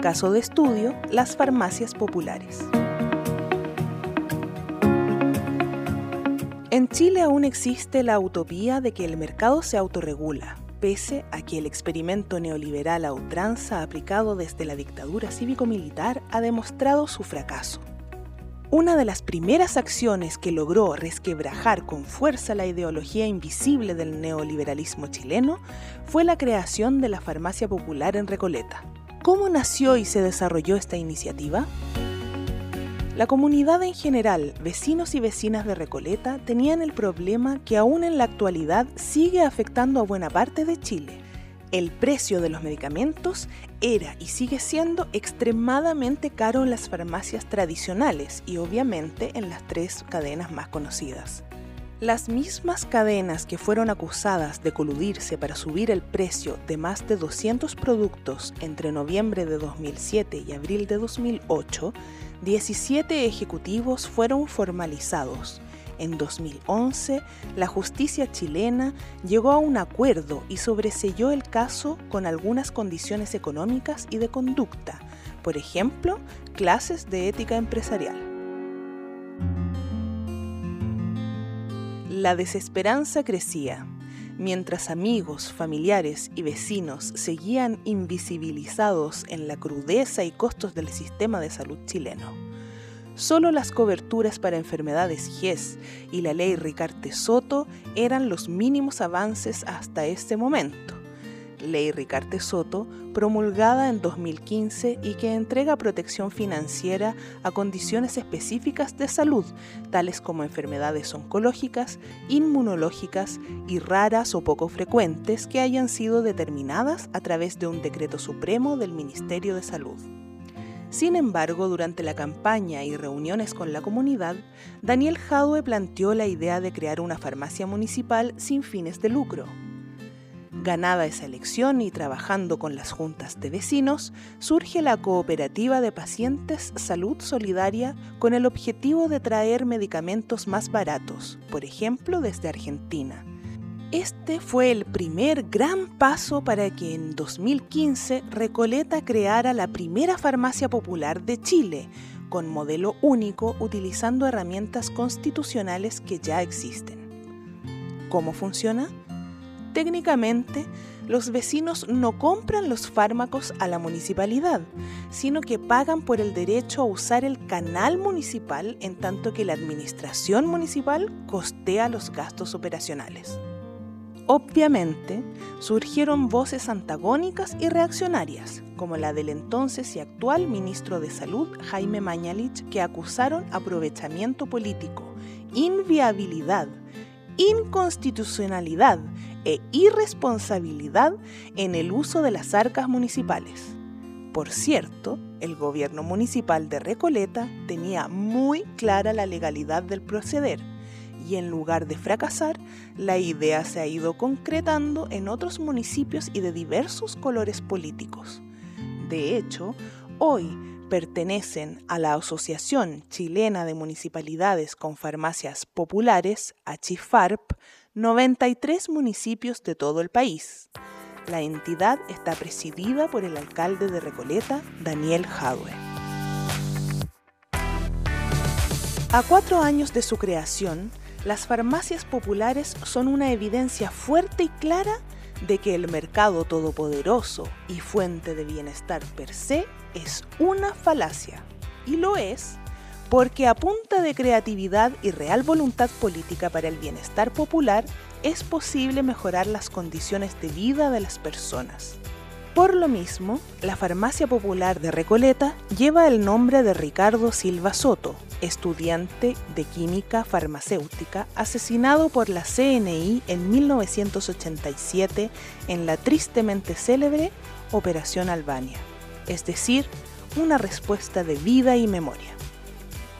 Caso de estudio, las farmacias populares. En Chile aún existe la utopía de que el mercado se autorregula, pese a que el experimento neoliberal a ultranza aplicado desde la dictadura cívico-militar ha demostrado su fracaso. Una de las primeras acciones que logró resquebrajar con fuerza la ideología invisible del neoliberalismo chileno fue la creación de la farmacia popular en Recoleta. ¿Cómo nació y se desarrolló esta iniciativa? La comunidad en general, vecinos y vecinas de Recoleta, tenían el problema que aún en la actualidad sigue afectando a buena parte de Chile el precio de los medicamentos era y sigue siendo extremadamente caro en las farmacias tradicionales y obviamente en las tres cadenas más conocidas. Las mismas cadenas que fueron acusadas de coludirse para subir el precio de más de 200 productos entre noviembre de 2007 y abril de 2008, 17 ejecutivos fueron formalizados en 2011, la justicia chilena llegó a un acuerdo y sobreselló el caso con algunas condiciones económicas y de conducta, por ejemplo, clases de ética empresarial. La desesperanza crecía, mientras amigos, familiares y vecinos seguían invisibilizados en la crudeza y costos del sistema de salud chileno. Solo las coberturas para enfermedades GES y la ley Ricarte Soto eran los mínimos avances hasta este momento. Ley Ricarte Soto, promulgada en 2015 y que entrega protección financiera a condiciones específicas de salud, tales como enfermedades oncológicas, inmunológicas y raras o poco frecuentes que hayan sido determinadas a través de un decreto supremo del Ministerio de Salud. Sin embargo, durante la campaña y reuniones con la comunidad, Daniel Jadwe planteó la idea de crear una farmacia municipal sin fines de lucro. Ganada esa elección y trabajando con las juntas de vecinos, surge la Cooperativa de Pacientes Salud Solidaria con el objetivo de traer medicamentos más baratos, por ejemplo desde Argentina este fue el primer gran paso para que en 2015 Recoleta creara la primera farmacia popular de Chile, con modelo único utilizando herramientas constitucionales que ya existen. ¿Cómo funciona? Técnicamente, los vecinos no compran los fármacos a la municipalidad, sino que pagan por el derecho a usar el canal municipal en tanto que la administración municipal costea los gastos operacionales. Obviamente, surgieron voces antagónicas y reaccionarias, como la del entonces y actual ministro de Salud, Jaime Mañalich, que acusaron aprovechamiento político, inviabilidad, inconstitucionalidad e irresponsabilidad en el uso de las arcas municipales. Por cierto, el gobierno municipal de Recoleta tenía muy clara la legalidad del proceder y en lugar de fracasar, la idea se ha ido concretando en otros municipios y de diversos colores políticos. De hecho, hoy pertenecen a la Asociación Chilena de Municipalidades con Farmacias Populares, ACHIFARP, 93 municipios de todo el país. La entidad está presidida por el alcalde de Recoleta, Daniel Jadwe. A cuatro años de su creación, las farmacias populares son una evidencia fuerte y clara de que el mercado todopoderoso y fuente de bienestar per se es una falacia. Y lo es porque a punta de creatividad y real voluntad política para el bienestar popular es posible mejorar las condiciones de vida de las personas. Por lo mismo, la farmacia popular de Recoleta lleva el nombre de Ricardo Silva Soto, estudiante de química farmacéutica asesinado por la CNI en 1987 en la tristemente célebre Operación Albania, es decir, una respuesta de vida y memoria.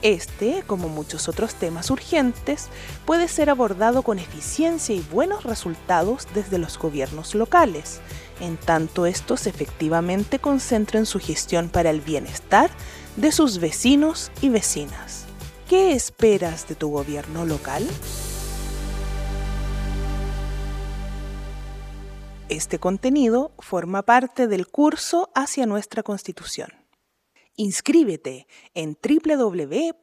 Este, como muchos otros temas urgentes, puede ser abordado con eficiencia y buenos resultados desde los gobiernos locales, en tanto estos efectivamente concentren su gestión para el bienestar de sus vecinos y vecinas. ¿Qué esperas de tu gobierno local? Este contenido forma parte del curso hacia nuestra Constitución. Inscríbete en www.uar.cl.